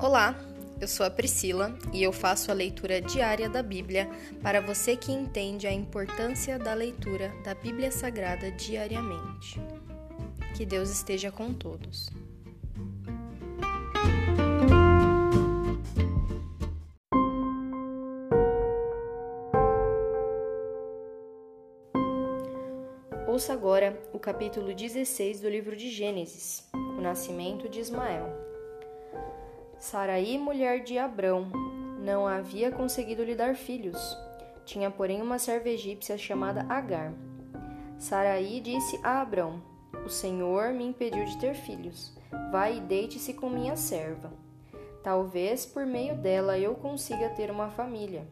Olá, eu sou a Priscila e eu faço a leitura diária da Bíblia para você que entende a importância da leitura da Bíblia Sagrada diariamente. Que Deus esteja com todos. Ouça agora o capítulo 16 do livro de Gênesis, o nascimento de Ismael. Saraí, mulher de Abrão, não havia conseguido lhe dar filhos. Tinha, porém, uma serva egípcia chamada Agar. Saraí disse a Abrão: O Senhor me impediu de ter filhos. Vai e deite-se com minha serva. Talvez por meio dela eu consiga ter uma família.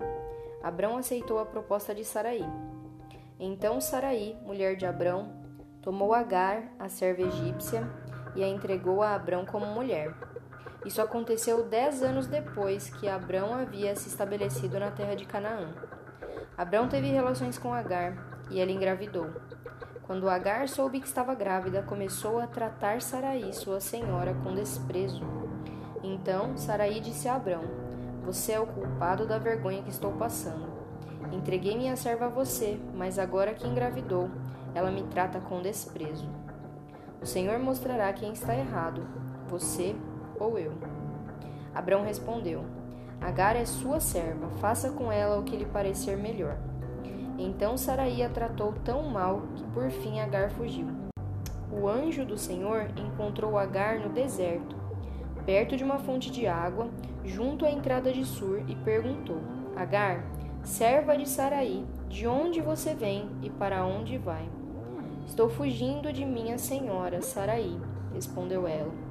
Abrão aceitou a proposta de Saraí. Então Saraí, mulher de Abrão, tomou Agar, a serva egípcia, e a entregou a Abrão como mulher. Isso aconteceu dez anos depois que Abrão havia se estabelecido na terra de Canaã. Abrão teve relações com Agar e ela engravidou. Quando Agar soube que estava grávida, começou a tratar Saraí, sua senhora, com desprezo. Então Saraí disse a Abrão: Você é o culpado da vergonha que estou passando. Entreguei minha serva a você, mas agora que engravidou, ela me trata com desprezo. O Senhor mostrará quem está errado, você ou eu? Abrão respondeu: Agar é sua serva, faça com ela o que lhe parecer melhor. Então Saraí a tratou tão mal que por fim Agar fugiu. O anjo do Senhor encontrou Agar no deserto, perto de uma fonte de água, junto à entrada de Sur, e perguntou: Agar, serva de Saraí, de onde você vem e para onde vai? Estou fugindo de minha senhora Saraí, respondeu ela.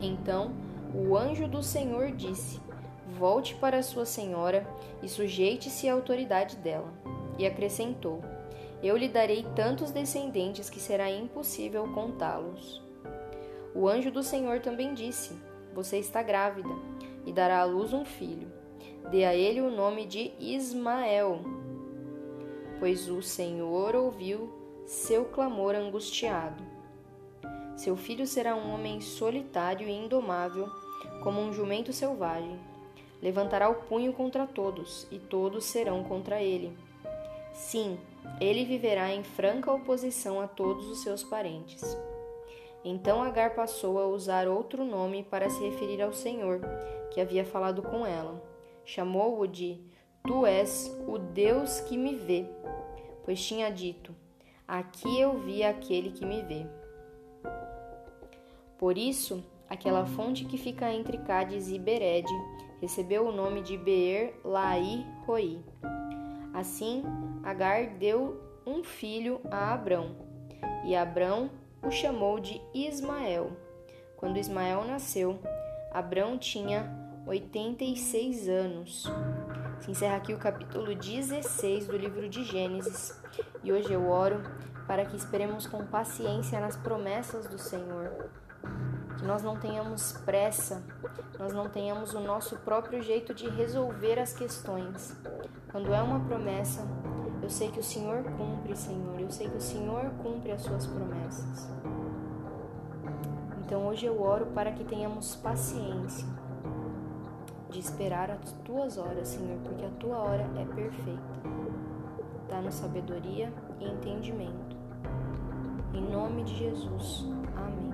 Então o anjo do Senhor disse: Volte para sua senhora e sujeite-se à autoridade dela. E acrescentou: Eu lhe darei tantos descendentes que será impossível contá-los. O anjo do Senhor também disse: Você está grávida e dará à luz um filho. Dê a ele o nome de Ismael, pois o Senhor ouviu seu clamor angustiado. Seu filho será um homem solitário e indomável, como um jumento selvagem. Levantará o punho contra todos, e todos serão contra ele. Sim, ele viverá em franca oposição a todos os seus parentes. Então Agar passou a usar outro nome para se referir ao Senhor, que havia falado com ela. Chamou-o de Tu és o Deus que me vê, pois tinha dito: Aqui eu vi aquele que me vê. Por isso, aquela fonte que fica entre Cádiz e Bered recebeu o nome de Beer Lai Roi. Assim, Agar deu um filho a Abrão, e Abrão o chamou de Ismael. Quando Ismael nasceu, Abrão tinha 86 anos. Se encerra aqui o capítulo 16 do livro de Gênesis, e hoje eu oro para que esperemos com paciência nas promessas do Senhor nós não tenhamos pressa, nós não tenhamos o nosso próprio jeito de resolver as questões. Quando é uma promessa, eu sei que o Senhor cumpre, Senhor, eu sei que o Senhor cumpre as suas promessas. Então hoje eu oro para que tenhamos paciência de esperar as tuas horas, Senhor, porque a tua hora é perfeita. Dá-nos sabedoria e entendimento. Em nome de Jesus. Amém.